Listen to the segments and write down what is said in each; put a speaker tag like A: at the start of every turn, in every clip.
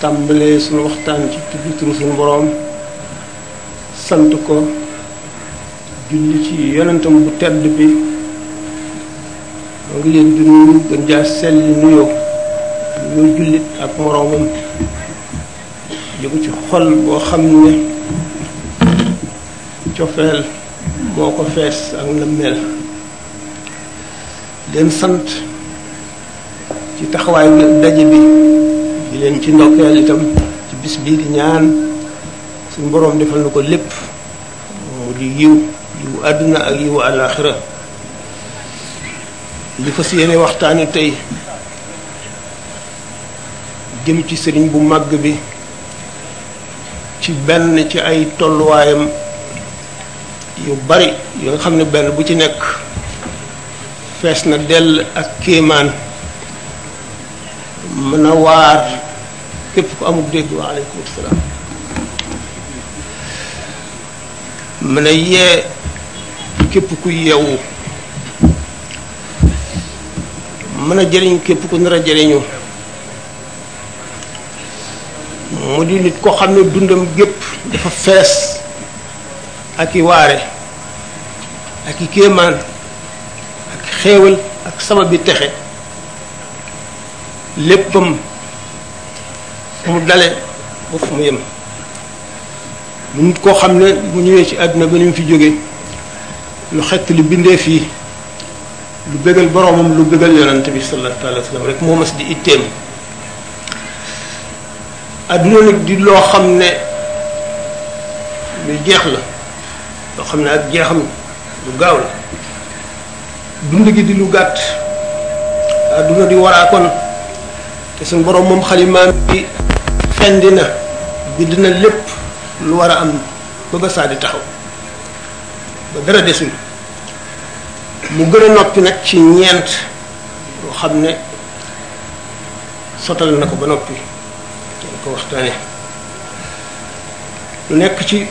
A: tàmbalee sunu waxtaan ci tudd turu sunu boroom sant ko julli ci yonentam bu tedd bi moo ngi leen di nuyu gën jaa selli nuyoo nuyoo jullit ak moroomam jóge ci xol boo xam ne cofeel moo ko fees ak la mel leen sant ci taxawaayu daje bi di leen ci ndokkeel itam ci bis bii di ñaan suñu boroom defal na ko lépp mu di yiw yiw àdduna ak yiw àllaaxira li fas yéene waxtaane tey jëm ci sëriñ bu màgg bi ci benn ci ay tolluwaayam yu bari yoo xam ne benn bu ci nekk fees na dell ak kéemaan mën a waar képp ku amul dégg wa aleykum salaam mën a yee képp ku yeewu mën a jëriñ képp ku nar a jëriñu mu di nit koo xam ne dundam gépp dafa fees ak i waare ak i kéemaan ak xéewal ak sabab bi texe léppam fu mu dale ba fu mu yem mu nit koo xam ne mu ñëwee ci àdduna ba ni mu fi jóge lu xett li bindee fii lu bégal boroomam lu bégal yonante bi sallallahu alayhi wa sallam rek moo mas di itteem àdduna nag di loo xam ne lu jeex la loo xam ne ak jeexam lu gaaw la dund gi di lu gàtt adduna di waraakoon te suñ borom moom xalimaam bi fendi na bi dina lépp lu war a am ba ba saa di taxaw ba dara desul mu gën a noppi nag ci ñeent yoo xam ne sotal na ko ba noppi dañ ko waxtaane lu nekk ci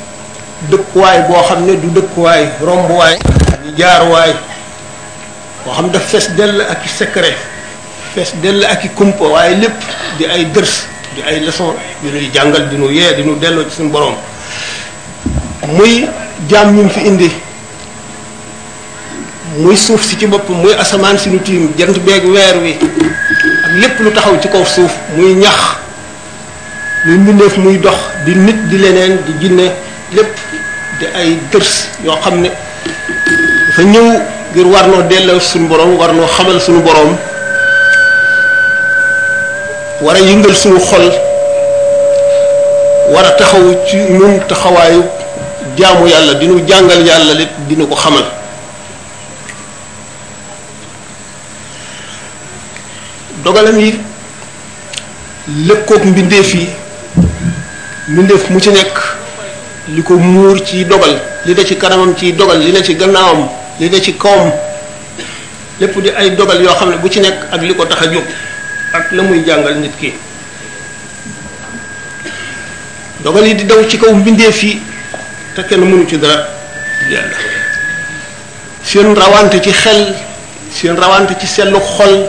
A: dëkkuwaay boo xam ne du dëkkuwaay rombuwaay di jaaruwaay boo xam daf fees dell ak i secret fees dell ak i kumpa waaye lépp di ay dërs di ay leçon yu ñuy jàngal di nu yee di nu delloo ci suñu borom muy jaam ñu fi indi muy suuf si ci bopp muy asamaan si nu tiim jant beeg weer wi ak lépp lu taxaw ci kaw suuf muy ñax muy mbindeef muy dox di nit di leneen di jinne lépp di ay dërs yoo xam ne dafa ñëw ngir war noo delloo suñu borom war noo xamal suñu borom war a yëngal suñu xol war a taxaw ci ñun taxawaayu jaamu yàlla dinu jàngal yàlla lépp dina ko xamal dogalam yi lëkkoog mbindeef yi mbindeef mu ci nekk li ko muur ci dogal li ne ci kanamam ci dogal li ne ci gannaawam li ne ci kawam lépp di ay dogal yoo xam ne bu ci nekk ak li ko tax a jóg ak la muy jàngal nit ki dogal yi di daw ci kaw mbindeef yi te kenn mënu ci dara yàlla seen rawante ci xel seen rawante ci sellu xol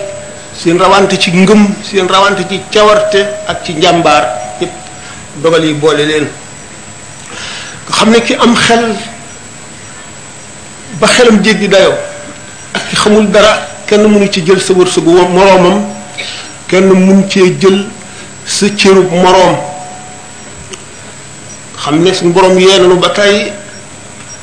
A: seen rawante ci ngëm seen rawante ci cawarte ak ci njàmbaar yépp dogal yi boole leen nga xam ne ki am xel ba xelam jéggi dayoo ak ki xamul dara kenn mënu ci jël sa wërsëgu moroomam kenn mun cee jël sa cërub moroom xam ne suñu borom yee nañu ba tey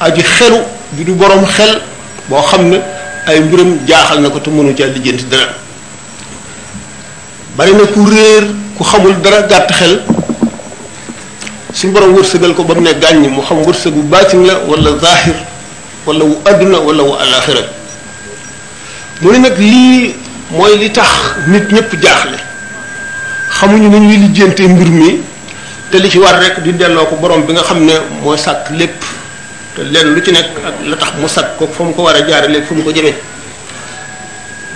A: aji xelu ju du boroom xel boo xam ne ay mbiram jaaxal na ko te mënu caa lijjanti dara bari na ku réer ku xamul dara gàtt xel suñ borom wërsëgal ko ba mu ne gàññ mu xam wërsëgu baatin la wala zahir wala wu àdduna wala wu alaxira mu ne nag lii mooy li tax nit ñëpp jaaxle xamuñu ni ñuy lijjantee mbir mi te li ci war rek di delloo ko borom bi nga xam ne moo sàkk lépp te lenn lu ci nekk ak la tax mu sàkk ko fa mu ko war a jaare léegi fa mu ko jëmee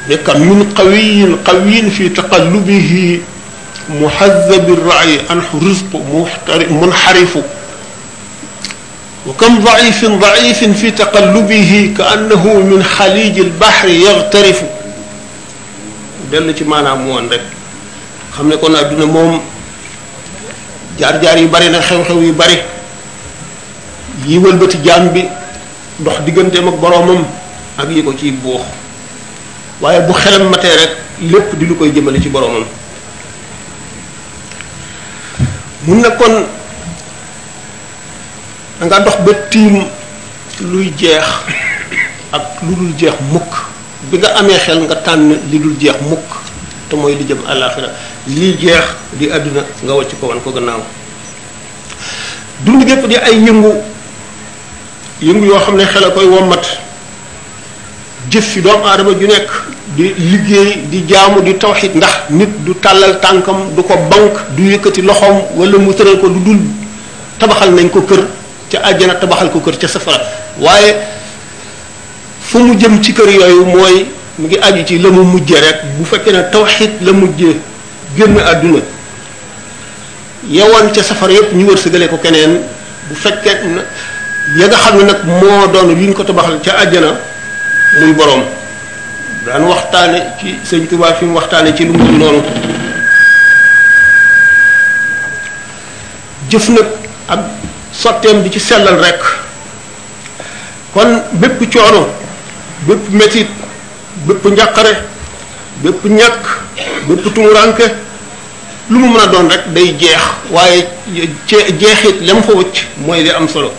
A: nekka min qawiyin qawiyin fi taqallubihi muhazabi rayi anhu risqu muxtari munxarifu wa kam daifin daifin fi taqallubihi ka annahu min xaliji lbahri yagtarifu dellu ci maanaam mu woon rek xam ne kon adduna moom jaar-jaar yu bari na xew-xew yu bari yi wëlbati jaam bi dox digganteem ak boroomam ak yi ko ciy buux waaye bu xelam matee rek lépp di lu koy jëmale ci boroomam mun na kon danga dox ba tiim luy jeex ak lu dul jeex mukk bi nga amee xel nga tànn li dul jeex mukk te mooy li jëm àllaaxira lii jeex di àdduna nga wàcc ko wan ko gannaaw dund gépp di ay yëngu yëngu yoo xam ne xel a koy wommat jëf fi doomu aadama ju nekk di liggéey di jaamu di tawxid ndax nit du tàllal tànkam du ko bank du yëkkati loxoom wala mu tëral ko du dul tabaxal nañ ko kër ca àjjana tabaxal ko kër ca safara waaye fu mu jëm ci kër yooyu mooy mu ngi aju ci la mu mujje rek bu fekkee ne tawxid la mujje génn àdduna yewoon ca safar yëpp ñu wërsëgale ko keneen bu fekkee ya nga xam ne nag moo doon li ñu ko tabaxal ca àjjana muy boroom daan waxtaane ci sëñ Tuubaa fi mu waxtaane ci lu mu noonu jëf nag ak sotteem di ci sellal rekk kon bépp coono bépp metit bépp njàqare bépp ñàkk bépp tumuranke lu mu mën a doon rek day jeex waaye jeexit lam fa wëcc mooy li am solo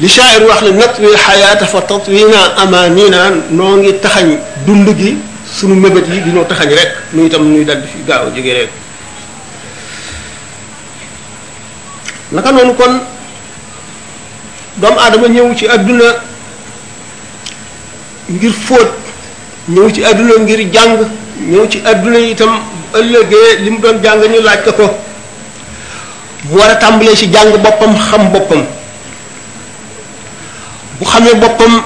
A: li shaa'ir wax ne natwi xayaata fa tatwina amanina noo ngi taxañ dund gi sunu mébét yi dinoo taxañ rek nu itam nuy dal di fi gaaw jóge rek naka noonu kon doomu aadama ñëw ci àdduna ngir fóot ñëw ci àdduna ngir jàng ñëw ci àdduna itam ëllëgee li mu doon jàng ñu laaj ko ko mu war a tàmbalee ci jàng boppam xam boppam bu xamee boppam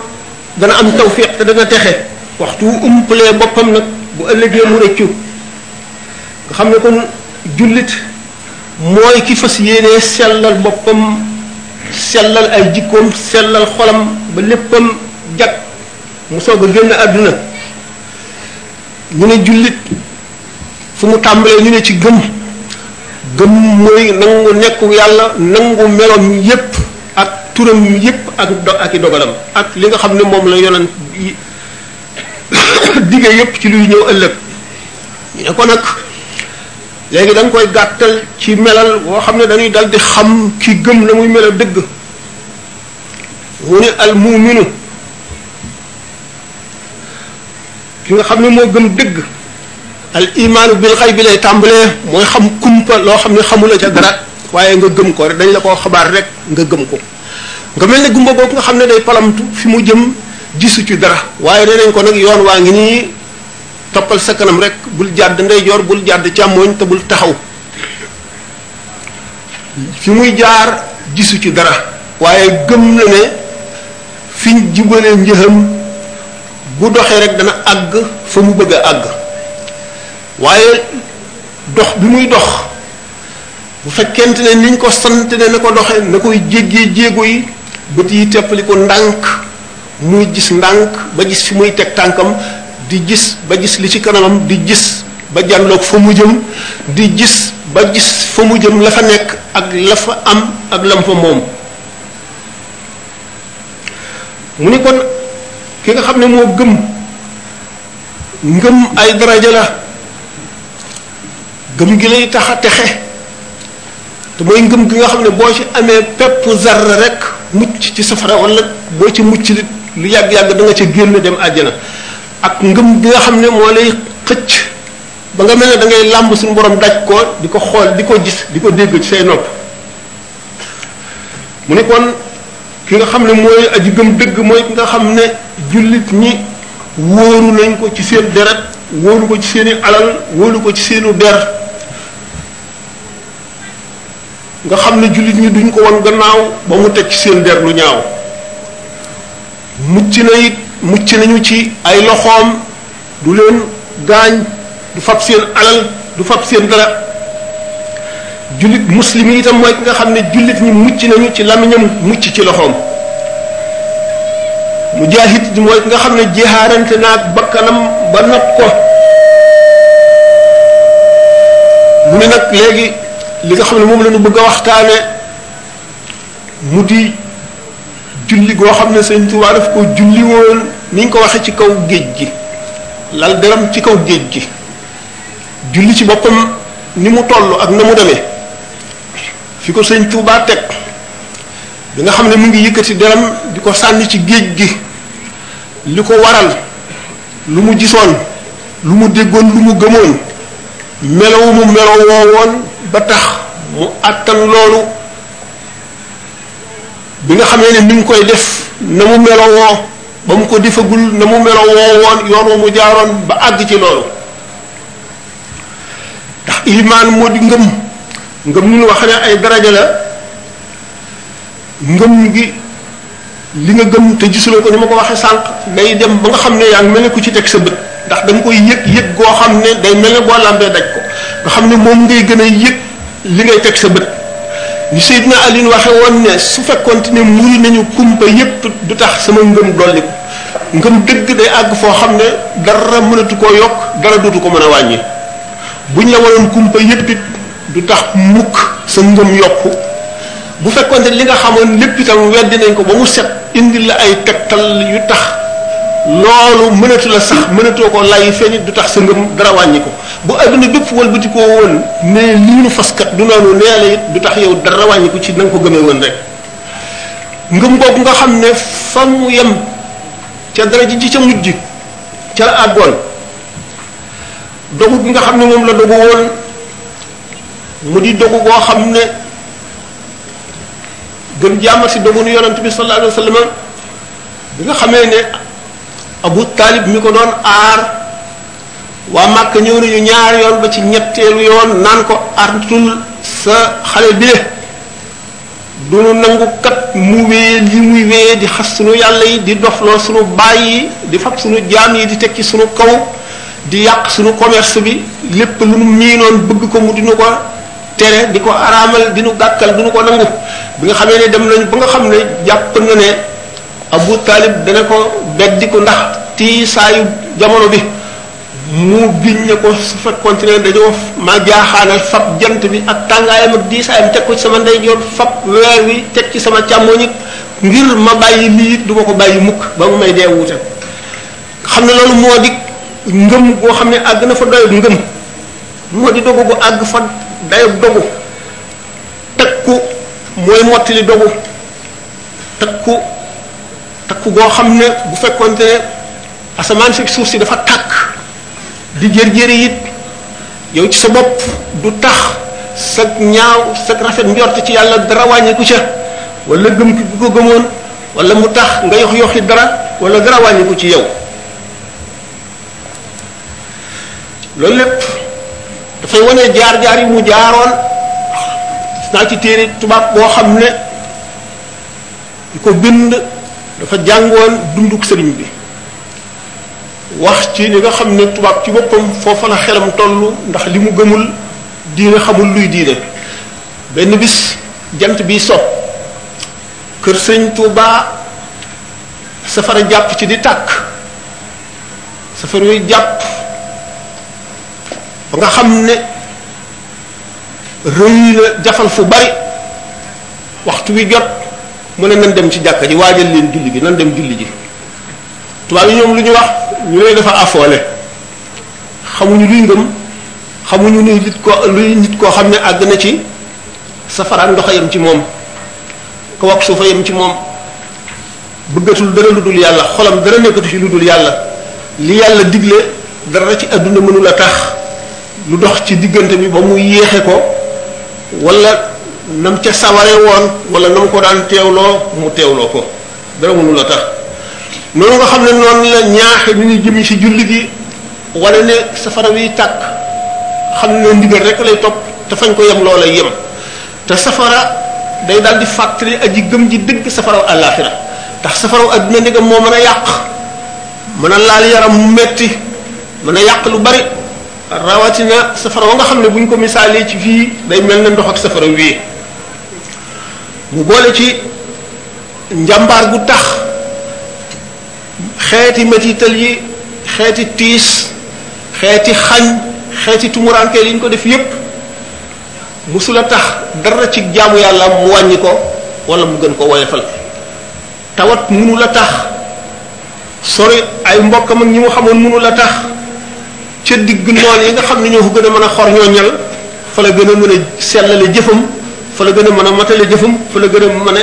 A: dana am tawfiq te dana texe waxtu wu umpalee boppam nag bu ëllëgee mu rëccu nga xam ne kon jullit mooy ki fas yéenee sellal boppam sellal ay jikkoom sellal xolam ba léppam jag mu soog a génn àdduna ñu ne jullit fu mu tàmbalee ñu ne ci gëm gëm mooy nangu nekku yàlla nangu meloom yépp ak turam yépp ak do ak i dogalam ak li nga xam ne moom la yonent yi digge yépp ci luy ñëw ëllëg ñu ne ko nag léegi dañ koy gàttal ci melal woo xam ne dañuy dal di xam ki gëm na muy melal dëgg mu ne al muuminu ki nga xam ne moo gëm dëgg al imaanu bil xay bi lay tàmbalee mooy xam kumpa loo xam ne xamula ca dara waaye nga gëm ko rek dañ la koo xabaar rek nga gëm ko nga mel ne gumba boobu nga xam ne day palamtu fi mu jëm gisu ci dara waaye nee nañ ko nag yoon waa ngi nii toppal sa kanam rek bul jàdd ndeyjoor bul jàdd càmmooñ te bul taxaw fi muy jaar gisu ci dara waaye gëm na ne fiñ jubale njëxam bu doxee rek dana àgg fa mu bëgg a àgg waaye dox bi muy dox bu fekkente ne niñ ko sant ne na ko doxee na koy jéggee jéego yi bët yi teppali ko ndànk muy gis ndànk ba gis fi muy teg tànkam di gis ba gis li ci kanamam di gis ba jànloog fa mu jëm di gis ba gis fa mu jëm la fa nekk ak la fa am ak lam fa moom mu ni kon ki nga xam ne moo gëm ngëm ay daraja la gëm gi lay tax a texe te mooy ngëm gi nga xam ne boo ci amee pepp zarra rek mucc ci safara wala boo ci mucc li lu yàgg-yàgg da nga ca génn dem àjjana ak ngëm gi nga xam ne moo lay xëcc ba nga mel ne da ngay làmb suñu borom daj ko di ko xool di ko gis di ko dégg ci say nopp mu ne kon ki nga xam ne mooy aji gëm dëgg mooy ki nga xam ne jullit ñi wóoru nañ ko ci seen deret wóoru ko ci seeni alal wóoru ko ci seenu der nga xam ne jullit ñi duñ ko won gannaaw ba mu teg ci seen der lu ñaaw mucc na it mucc nañu ci ay loxoom du leen gaañ du fab seen alal du fab seen dara jullit muslim yi itam mooy ki nga xam ne jullit ñi mucc nañu ci lamiñam mucc ci loxoom mujahid mooy ki nga xam ne jihaarante naag bakkanam ba not ko mu ne nag léegi li nga xam ne moom la ñu bëgg a waxtaane mu di julli goo xam ne sëñ Tuubaa daf ko julli woon ni ñu ko waxee ci kaw géej gi lal deram ci kaw géej gi julli ci boppam ni mu toll ak na mu demee fi ko sëñ Tuubaa teg bi nga xam ne mu ngi yëkkati deram di ko sànni ci géej gi li ko waral lu mu gisoon lu mu déggoon lu mu gëmoon melow mu melowoo woon ba tax mu àttan loolu bi nga xamee ne mi ngi koy def na mu melowoo ba mu ko defagul na mu melowoo woon yoon wa mu jaaroon ba àgg ci loolu ndax imaan moo di ngëm ngëm ñu wax ne ay daraja la ngëm gi li nga gëm te gisuloo ko ni ma ko waxee sànq day dem ba nga xam ne yaa ngi mel ne ku ci teg sa bët ndax da nga koy yëg yëg goo xam ne day mel ne boo lambee daj ko nga xam ne moom ngay gën a yëg li ngay teg sa bët li Seydina Ali waxe woon ne su fekkoon ne muri nañu kumpa yépp du tax sama ngëm dolli ko ngëm dëgg day àgg foo xam ne dara mënatu koo yokk dara dootu ko mën a wàññi buñ la waroon kumpa yépp it du tax mukk sa ngëm yokku bu fekkoon ne li nga xamoon lépp itam weddi nañ ko ba mu set indi la ay tegtal yu tax loolu mënatu la sax mënatoo ko lay fenn du tax sa ngëm dara wàññi ko bu adduna bépp walbati koo woon ne lii nu faskat du noonu nee la it du tax yow dara wàññi ko ci na nga ko gëmee woon rek ngëm googu nga xam ne fa mu yem ca dara ji ci ca mujj ca la àggoon dogu bi nga xam ne moom la dogu woon mu di dogu goo xam ne gën jàmmat si dogu nu yonent bi sallallahu alayhi wa sallam bi nga xamee ne Abu Talib mi ko doon aar waa Màkka ñëw nañu ñaar yoon ba ci ñetteelu yoon naan ko artul sa xale bi du nu nangu kat mu wéye li muy wéye di xas sunu yàlla yi di dofloo sunu baay yi di fab sunu jaam yi di teg ci sunu kaw di yàq sunu commerce bi lépp lu nu miinoon bëgg ko mu dinu ko tere di ko araamal di nu gàkkal du nu ko nangu bi nga xamee ne dem nañ ba nga xam ne jàpp na ne Abu Talib dana ko beddi ko ndax tiisaayu jamono bi mu giñ ne ko su fekkoon ci ne dañoo ma jaaxaanal fab jant bi ak tàngaayam ak diisaayam teg ko ci sama ndeyjoor fab weer wi teg ci sama càmmoñ it ngir ma bàyyi lii it du ma ko bàyyi mukk ba mu may dee wuute xam ne loolu moo di ngëm goo xam ne àgg na fa doyub ngëm moo di dogu gu àgg fa dayub dogu takku mooy mottali dogu takku takku goo xam ne bu fekkoonte ne asamaan si suuf si dafa tàkk di jër-jëri it yow ci sa bopp du tax sa ñaaw sa rafet njort ci yàlla dara wàññiku ca wala gëm ki ko gëmoon wala mu tax nga yox yoxi dara wala dara wàññiku ci yow loolu lépp dafay wane jaar-jaar yi mu jaaroon naa ci téere tubaab boo xam ne di ko bind dafa jàngoon dunduk sëriñ bi wax ci li nga xam ne tubaab ci boppam foofa la xelam toll ndax li mu gëmul diine xamul luy diine benn bis jant bi so kër sëñ Tuubaa safara jàpp ci di tàkk safara yooyu jàpp ba nga xam ne rëy na jafal fu bari waxtu wi jot mu ne nan dem ci jàkka ji waajal leen julli gi nan dem julli ji tubaab yi ñoom lu ñu wax ñu ne dafa afoole xamuñu luy ngëm xamuñu luy nit ko luy nit koo xam ne àgg na ci safaraan ndox a yem ci moom ko wax suufa yem ci moom bëggatul dara lu dul yàlla xolam dara nekkatu ci lu dul yàlla li yàlla digle dara ci àdduna mënul a tax lu dox ci diggante bi ba mu yéexe ko wala nam ca saware woon wala nam ko daan teewloo mu teewloo ko dara mënul a tax noonu nga xam ne noonu la ñaaxe ni ñu jëmi ci julli gi wala ne safara wi tàkk xam ne ndigal rek lay topp te fañ ko yem loola yem te safara day daal di fàttali aji gëm ji dëgg safaraw àllaaxira ndax safaraw adduna ndegam moo mën a yàq mën a laal yaram mu metti mën a yàq lu bari rawatina safara wa nga xam ne bu ñu ko misaalee ci fii day mel na ndox ak safara wii mu boole ci njàmbaar gu tax xeeti metital yi xeeti tiis xeeti xañ xeeti tumuraanke li ñu ko def yépp musula tax dara ci jaamu yàlla mu wàññi ko wala mu gën ko woyefal tawat munu la tax sori ay mbokkam ak ñi mu xamoon munu la tax ca digg noon yi nga xam ne ñoo ko gën a mën a xor ñoo ñal fa la gën a mën a sellale jëfam fa la gën a mën a matale jëfam fa la gën a mën a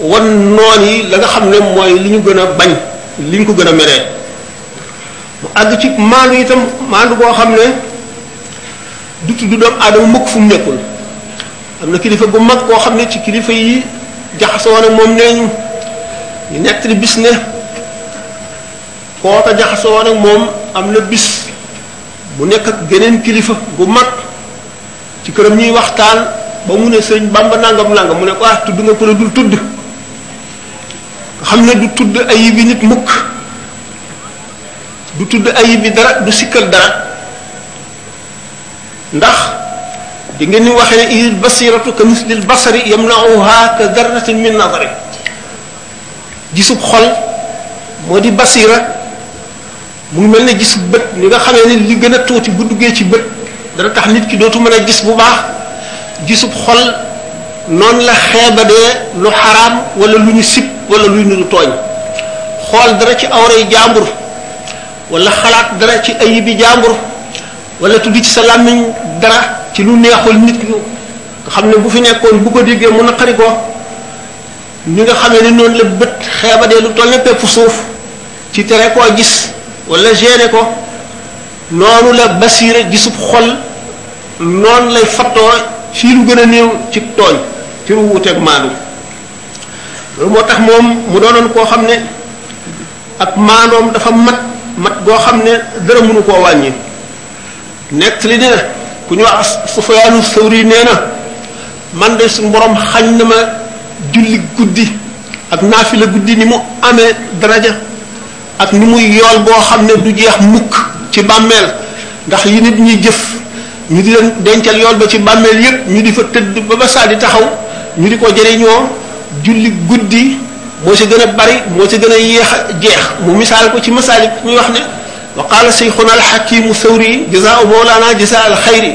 A: wan noon yi la nga xam ne mooy li ñu gën a bañ li ñu ko gën a meree mu àgg ci maandu itam maandu boo xam ne du tudd doomu aadama mukk fu mu nekkul am na kilifa gu mag koo xam ne ci kilifa yi jaxasoo na moom nee ñu ñu nekk li bis ne koo ko jaxasoo nag moom am na bis mu nekk ak geneen kilifa gu mag ci këram ñuy waxtaan ba mu ne sëñ bamba nangam nangam mu ne ko ah tudd nga ko la dul tudd xam ne du tudd ayib yi nit mukk du tudd ayib bi dara du sikkal dara ndax di ngeen ni waxee ne idil basiratu ka mislil basari yamnauha ka darratin min nazari gisub xol moo di basira mu ngi mel ne gisub bët ni nga xamee ne li gën a tuuti bu duggee ci bët dana tax nit ki dootu mën a gis bu baax gisub xol noonu la xeebadee lu xaraam wala lu ñu sib wala luy nuru tooñ xool dara ci awray jàmbur wala xalaat dara ci ayibi jàmbur wala tudd ci sa làmmiñ dara ci lu neexul nit ñu nga xam ne bu fi nekkoon bu ko déggee mu naqari ko ni nga xamee ne noonu la bët xeebadee lu toll ne pepp suuf ci tere koo gis wala gêné ko noonu la basiira gisub xol noonu lay fattoo ci lu gën a néew ci tooñ ci lu wuuteeg maandu loolu moo tax moom mu doonoon koo xam ne ak maandoom dafa mat mat goo xam ne dara mënu koo wàññi nekk li ne ku ñu wax Sufyaanu Sawri nee na man de suñu borom xañ na ma julli guddi ak naafila guddi ni mu amee daraja ak ni muy yool boo xam ne du jeex mukk ci bàmmeel ndax yi nit ñi jëf ñu di leen dencal yool ba ci bàmmeel yépp ñu di fa tëdd ba ba saa di taxaw ñu di ko jëriñoo julli guddi moo ci gën a bari moo ci gën a yéex a jeex mu misaal ko ci masaalik muy wax ne wa qaala sayxuna alxakimu sawri jazaau mawlana jasa alxayri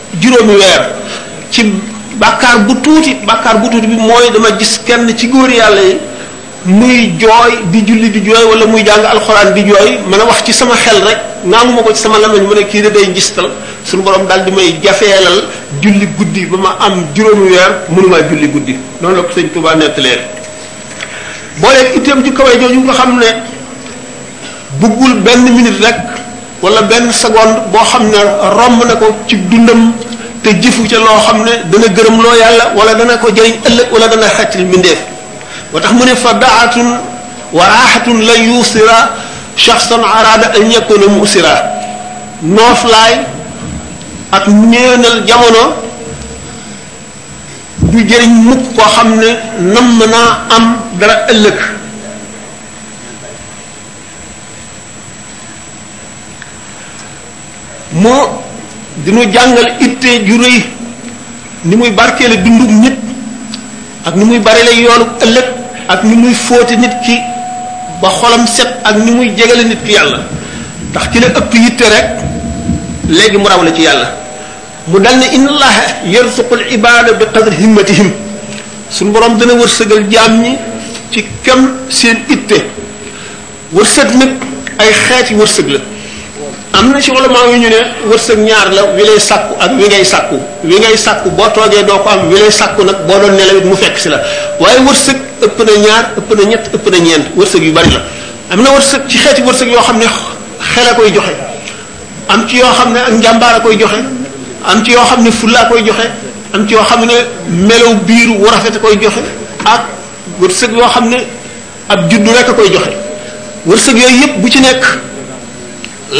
A: juróomi weer ci bàkkaar bu tuuti bàkkaar bu tuuti bi mooy dama gis kenn ci góor yàlla yi muy jooy di julli di jooy wala muy jàng alxuraan di jooy mën a wax ci sama xel rek naanu ma ko ci sama lamañ mu ne kii da day ngistal suñu borom daal di may jafeelal julli guddi ba ma am juróomi weer mënumaa julli guddi noonu la ko sëñ Tuubaa nettalee booleeg itteem ju kawe jooju nga xam ne bëggul benn minute rek wala benn seconde boo xam ne romb na ko ci dundam te jëfu ca loo xam ne dana gërëm loo yàlla wala dana ko jëriñ ëllëg wala dana xettali mbindeef moo tax mu ne fa daatun wa raaxatun la yuusira shaxsan araada an yakuna muusira nooflaay ak neenal jamono du jëriñ mukk koo xam ne nam naa am dara ëllëg moo dinu jàngal itte ju rëy ni muy barkeele dundug nit ak ni muy bare la yoolu ëllëg ak ni muy fóote nit ki ba xolam set ak ni muy jegale nit ki yàlla ndax ki la ëpp yitte rek léegi mu raw la ci yàlla mu dal ne inna allaha yarzuqul ibada bi qadri himmatihim suñu borom dana wërsëgal jaam ñi ci kem seen itte wërsëg nag ay xeeti wërsëg la am na ci ulama yu ñu ne wërsëg ñaar la wi lay sàkku ak wi ngay sàkku wi ngay sàkku boo toogee doo ko am wi lay sàkku nag boo doon nelawit mu fekk si la waaye wërsëg ëpp na ñaar ëpp na ñett ëpp na ñeent wërsëg yu bari la am na wërsëg ci xeeti wërsëg yoo xam ne xel a koy joxe am ci yoo xam ne ak njàmbaar a koy joxe am ci yoo xam ne fulla a koy joxe am ci yoo xam ne melow biir wu rafet a koy joxe ak wërsëg yoo xam ne ab juddu rek a koy joxe wërsëg yooyu yëpp bu ci nekk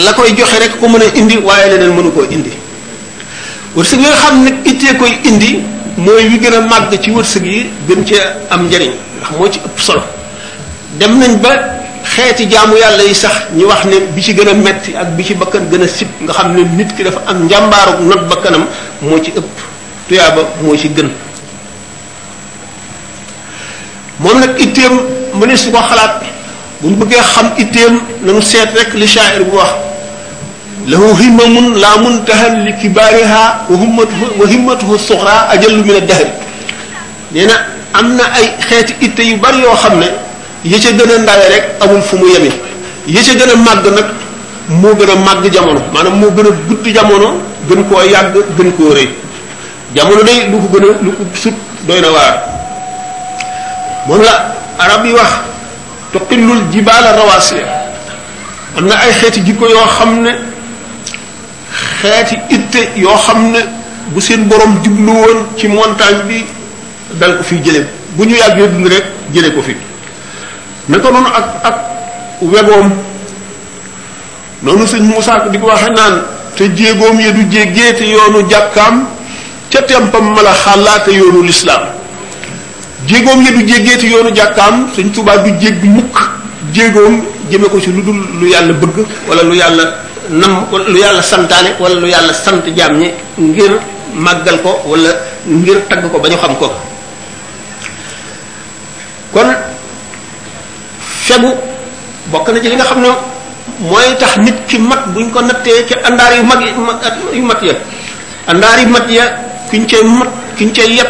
A: la koy joxe rek ko mën a indi waaye leneen mënu koo indi wërsëg yi nga xam ne ittee koy indi mooy wi gën a màgg ci wërsëg yi gën cee am njariñ ndax moo ci ëpp solo dem nañ ba xeeti jaamu yàlla yi sax ñu wax ne bi ci gën a metti ak bi ci bakkan gën a sib nga xam ne nit ki dafa am njàmbaaruk not bakkanam moo ci ëpp tuyaaba moo ci gën moom nag itteem mu ne su ko xalaat bu ñu bëggee xam itteem nañu seet rek li shaa'ir bu wax lahu himmamun la muntahan li kibaariha wa himmatuhu wa himmatuhu suxra ajallu min ad-dahr nee na am na ay xeeti itte yu bari yoo xam ne yi ca gën a ndawe rek amul fu mu yemi yi ca gën a màgg nag moo gën a màgg jamono maanaam moo gën a gudd jamono gën koo yàgg gën koo rëy jamono day lu ko gën a lu ko sut doy na waar moom la arab yi wax tuqillul jibaala rawaasiya am na ay xeeti jikko yoo xam ne xeeti itte yoo xam ne bu seen borom jublu woon ci montagne bi dal ko fi jële bu ñu yàggee dund rek jële ko fi naka noonu ak ak weboom noonu sëñ Moussa di ko waxe naan te jéegoom ya du jéggee te yoonu jàkkaam ca tempam ma la xàllaate yoonu lislaam jéegoom ya du jéggeeti yoonu jàkkaam sëñ Tuubaa du jéggi mukk jéegoom jëme ko ci lu dul lu yàlla bëgg wala lu yàlla nam wala lu yàlla santaane wala lu yàlla sant jaam ñi ngir màggal ko wala ngir tagg ko ba ñu xam ko kon fegu bokk na ci li nga xam ne mooy tax nit ki mat buñ ko nattee ca àndaar yu mag yu mat ya àndaar yu mat ya kiñ cay mat kiñ cay yépp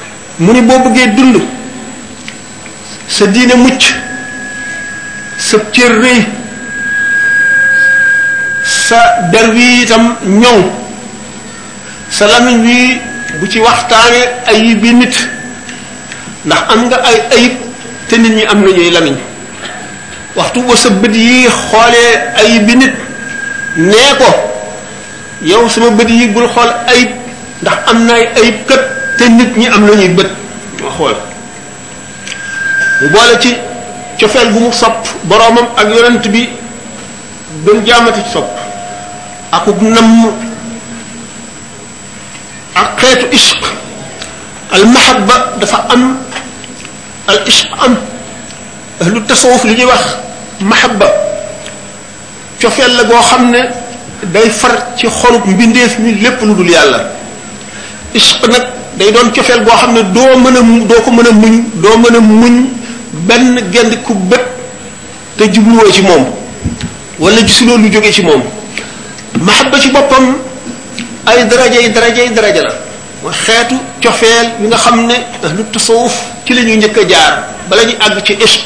A: mu ni boo bëggee dund sa diine mucc sa cër rëy sa der wi itam ñoŋ sa lamiñ wi bu ci waxtaane ayib bi nit ndax am nga ay ayib te nit ñi am nañuy lamiñ waxtu ba sa bët yi xoolee ayib bi nit nee ko yow sama bët yi bul xool ayib ndax am naay ayib kat te nit ñi am nañuy bët ma xool mu boole ci cofeel bu mu sopp boroomam ak yonent bi gën jaamati sopp akub namm ak xeetu ishq al mahabba dafa am al ishq am ahlu tasawuf li ñuy wax mahabba cofeel la goo xam ne day far ci xolub mbindeef mi lépp lu dul yàlla ishq nag day doon cofeel goo xam ne doo mën a doo ko mën a muñ doo mën a muñ benn gend ku bët te jubluwoo ci moom wala gisuloo lu jóge ci moom mahabba ci boppam ay daraja yi daraja yi daraja la mooy xeetu cofeel bi nga xam ne ahlu tasawuf ci la ñuy njëkk a jaar bala ñu àgg ci ishq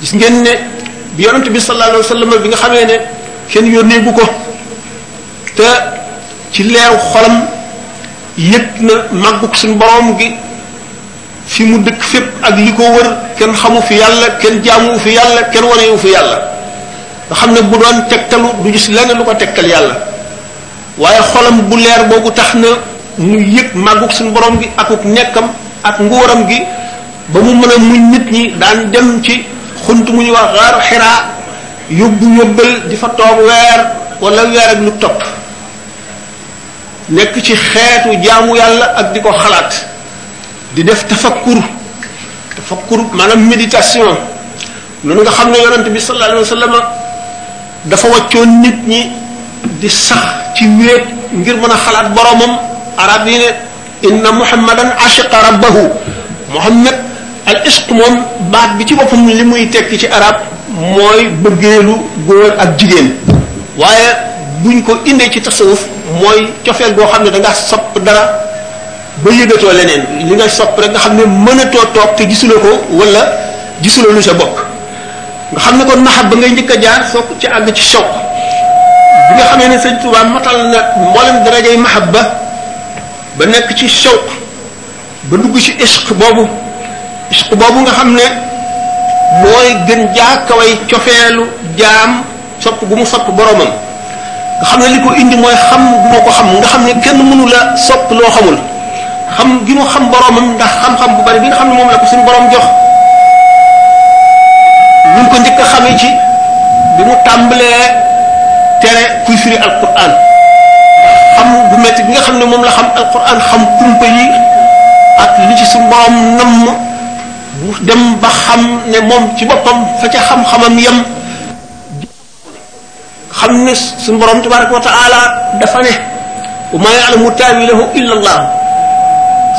A: gis ngeen ne bi yonent bi sallallahu alayhi wa sallam bi nga xamee ne kenn yónnee bu ko te ci leeru xolam yëg na màggug suñu borom gi fi mu dëkk fépp ak li ko wër kenn xamu fi yàlla kenn jaamu fi yàlla kenn wanewu fi yàlla nga xam ne bu doon tegtalu du gis lenn lu ko tegtal yàlla waaye xolam bu leer boobu tax na mu yëg màggug suñu borom gi akuk nekkam ak nguuram gi ba mu mën a muñ nit ñi daan dem ci xunt mu ñu wax xaaru xiraa yóbbu yóbbal di fa toog weer wala weer ak lu topp nekk ci xeetu jaamu yàlla ak di ko xalaat di def tafakkur tafakkur maanaam méditation noonu nga xam ne yonent bi sallallahu alayhi wa sallam dafa wàccoon nit ñi di sax ci wéet ngir mën a xalaat boromam arab yi ne inna muhammadan ashiqa rabbahu muhammad al isq moom baat bi ci boppam li muy tekki ci arab mooy bëggeelu góor ak jigéen waaye buñ ko indee ci tasawuf mooy cofeel goo xam ne da nga sopp dara ba yëgatoo leneen li nga sopp rek nga xam ne mënatoo toog te gisuloo ko wala gisuloo lu sa bopp nga xam ne kon naxab ba ngay njëkk a jaar soog ci àgg ci sopp bi nga xamee ne sëñ Tuubaa matal na mboolem darajay mahabba ba nekk ci shawq ba dugg ci ishq boobu ishq boobu nga xam ne mooy gën jaa kaway cofeelu jaam sopp gu mu sopp boromam nga xam ne li ko indi mooy xam gu ma ko xam nga xam ne kenn mënu la sopp loo xamul xam gi mu xam boromam ndax xam-xam bu bari bi nga xam ne moom la ko suñu borom jox ñu ko njëkk a xamee ci bi mu tàmbalee tere kuy firi alquran xam bu metti bi nga xam ne moom la xam alquran xam kumpa yi ak li ci suñu borom namm bu dem ba xam ne moom ci boppam fa ca xam-xamam yem xam ne suñu borom tabaraka wa taala dafa ne wa maa yaalamu taawilahu illa allah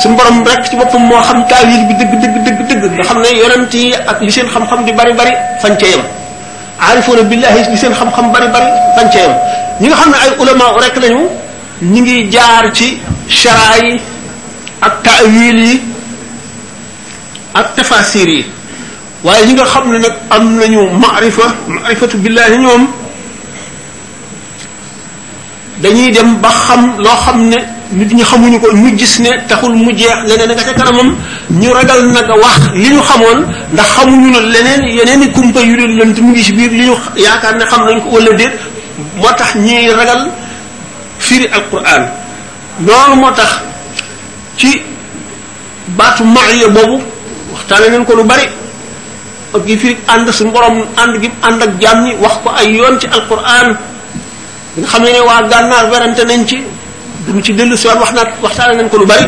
A: suñu borom rek ci boppam moo xam taawil bi dëgg dëgg dëgg dëgg nga xam ne yonent yi ak li seen xam-xam di bari bari fañ ca yem aarifoona billahi li seen xam-xam bari bari fañ ca yem ñi nga xam ne ay ulama rek lañu ñi ngi jaar ci sharaa yi ak taawil yi ak tafasir yi waaye ñi nga xam ne nag am nañu maarifa maarifatu billahi ñoom dañuy dem ba xam loo xam ne nit ñi xamuñu ko ñu gis ne taxul mu jeex leneen nga ca kanamam ñu ragal nag a wax li ñu xamoon ndax xamuñu ne leneen yeneen i kumpa yu leen lënt mu ngi ci biir li ñu yaakaar ne xam nañ ko wala déet moo tax ñiy ragal firi alquran loolu moo tax ci baatu maaya boobu waxtaane nañ ko lu bari ak yi firi ànd suñu borom ànd gi ànd ak jaam ñi wax ko ay yoon ci alquran bi nga xam ne ne waa gànnaar werante nañ ci duñ ci dellu si waat wax naat waxtaane nañ ko lu bari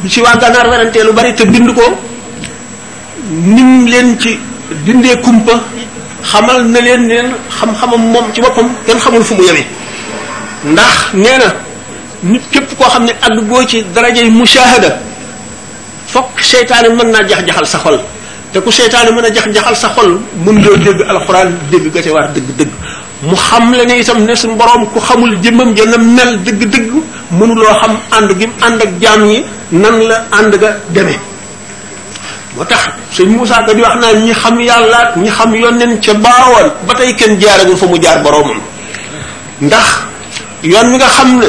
A: bi ci waa gànnaar werantee lu bari te bind ko nim leen ci dindee kumpa xamal na leen neen xam-xamam moom ci boppam kenn xamul fu mu yemee ndax nee na nit képp koo xam ne àgg boo ci darajay mushahada fokk seytaane mën naa jax-jaxal sa xol te ku seytaane mën a jax-jaxal sa xol mën loo dégg alxuraan dégg ga ca war dëgg-dëgg mu xam la ne itam ne suñu borom ku xamul jëmmam ja na mel dëgg-dëgg mënuloo xam ànd gi mu ànd ak jaam yi nan la ànd ga demee moo tax sëñ Moussa ka di wax naa ñi xam yàlla ñi xam yonneen ca baawoon ba tey kenn jaaragul fa mu jaar boromam ndax yoon wi nga xam ne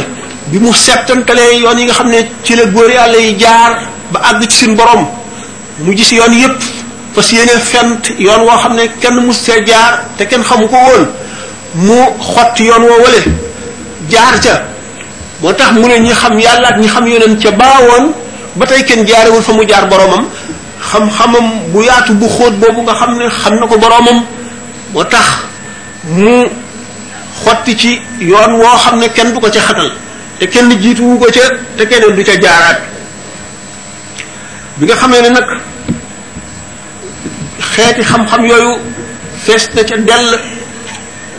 A: bi mu settantalee yoon yi nga xam ne ci la góor yàlla yi jaar ba àgg ci suñu borom mu gis yoon yépp fas yéene fent yoon woo xam ne kenn mus see jaar te kenn xamu ko woon mu xott yoon woo wale jaar ca moo tax mu ne ñi xam yàlla ak ñi xam yoneen ca baawoon ba tey kenn jaarewul fa mu jaar boromam xam-xamam bu yaatu bu xóot boobu nga xam ne xam na ko boromam moo tax mu xotti ci yoon woo xam ne kenn du ko ca xatal te kenn jiituwu ko ca te keneen du ca jaaraat bi nga xamee ne nag xeeti xam-xam yooyu fees na ca dell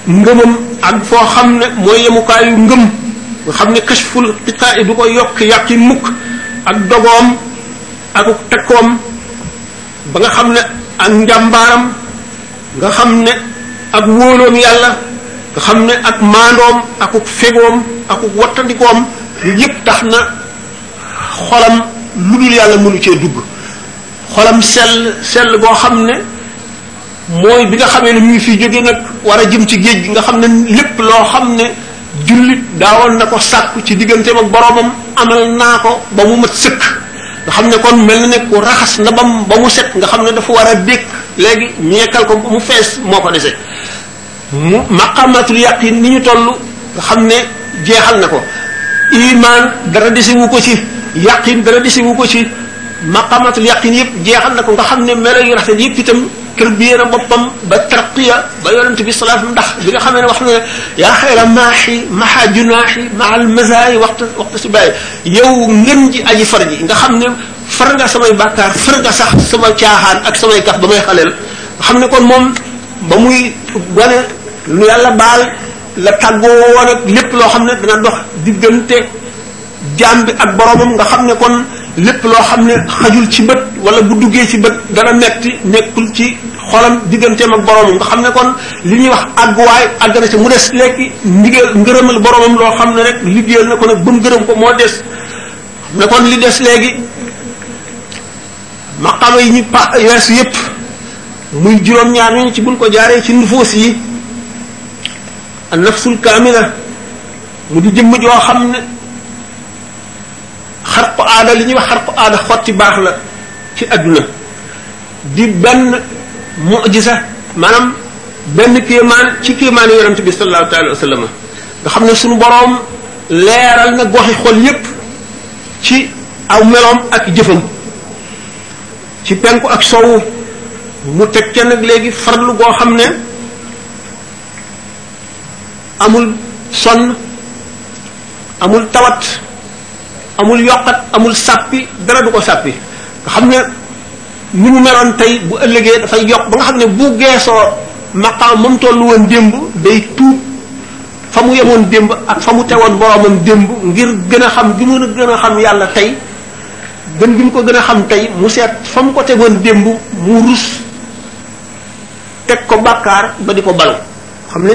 A: ngëmam ak foo xam ne mooy yemukaayu ngëm nga xam ne kashful xiqaa du ko yokk yàqi mukk ak dogoom ak takkoom ba nga xam ne ak njàmbaaram nga xam ne ak wóoloom yàlla nga xam ne ak maandoom akuk fegoom akuk wattandikoom yu yëpp tax na xolam lu dul yàlla mënu cee dugg xolam sell sell boo xam ne mooy bi nga xamee ne mu ngi fi jóge nag war a jëm ci géej gi nga xam ne lépp loo xam ne jullit daawoon na ko sàkku ci digganteem ak boroomam amal naa ko ba mu mat sëkk nga xam ne kon mel na ne ku raxas na bam ba mu set nga xam ne dafa war a dékk léegi ñu yekkal ko ba mu fees moo ko dese mu maqamatul yaqin ni ñu toll nga xam ne jeexal na ko iman dara dese wu ko ci yaqin dara dese wu ko ci maqamatul yaqin yëpp jeexal na ko nga xam ne melo yu rafet yëpp itam tërbiye na boppam ba tarqiya ba yonent bi salaatu ndax bi nga xamee ne wax na ne yaa xayra maaxi maxa junaaxi maxal masaay waxta waxta si bàyyi yow ngën ji aji far ji nga xam ne far nga samay bàkkaar far nga sax sama caaxaan ak samay kaf ba may xaleel xam ne kon moom ba muy wane lu yàlla baal la tàggoo woon ak lépp loo xam ne dana dox diggante jaam bi ak boromam nga xam ne kon lépp loo xam ne xajul ci bët wala bu duggee ci bët dana metti nekkul ci xolam digganteem ak boromam nga xam ne kon li ñuy wax àgguwaay àgg na ci mu des léegi ndigal ngërëmal boromam loo xam ne rek liggéeyal na ko nag ba mu gërëm ko moo des ne kon li des léegi maqama yi ñu pa wees yépp muy juróom-ñaar ñu ci buñ ko jaaree ci nufoos yi an nafsul kaamila mu di jëmm joo xam ne xarqu aada li ñuy wax xarqu aada xotti baax la ci adduna di benn mujisa maanaam benn kéemaan ci kéemaani yonent bi sallallahu alayhi wa sallam nga xam ne suñu boroom leeral na goxi xol yépp ci aw meloom ak jëfam ci penku ak sowu mu teg ca nag léegi farlu goo xam ne amul sonn amul tawat amul yokkat amul sàppi dara du ko sàppi nga xam ne ni mu meloon tey bu ëllëgee dafay yokk ba nga xam ne bu geesoo maqaam moom tollu woon démb day tuub fa mu yemoon démb ak fa mu tegoon boromam démb ngir gën a xam bi mu gën a xam yàlla tey gën bi mu ko gën a xam tey mu seet fa mu ko tegoon démb mu rus teg ko bàkkaar ba di ko balu xam ne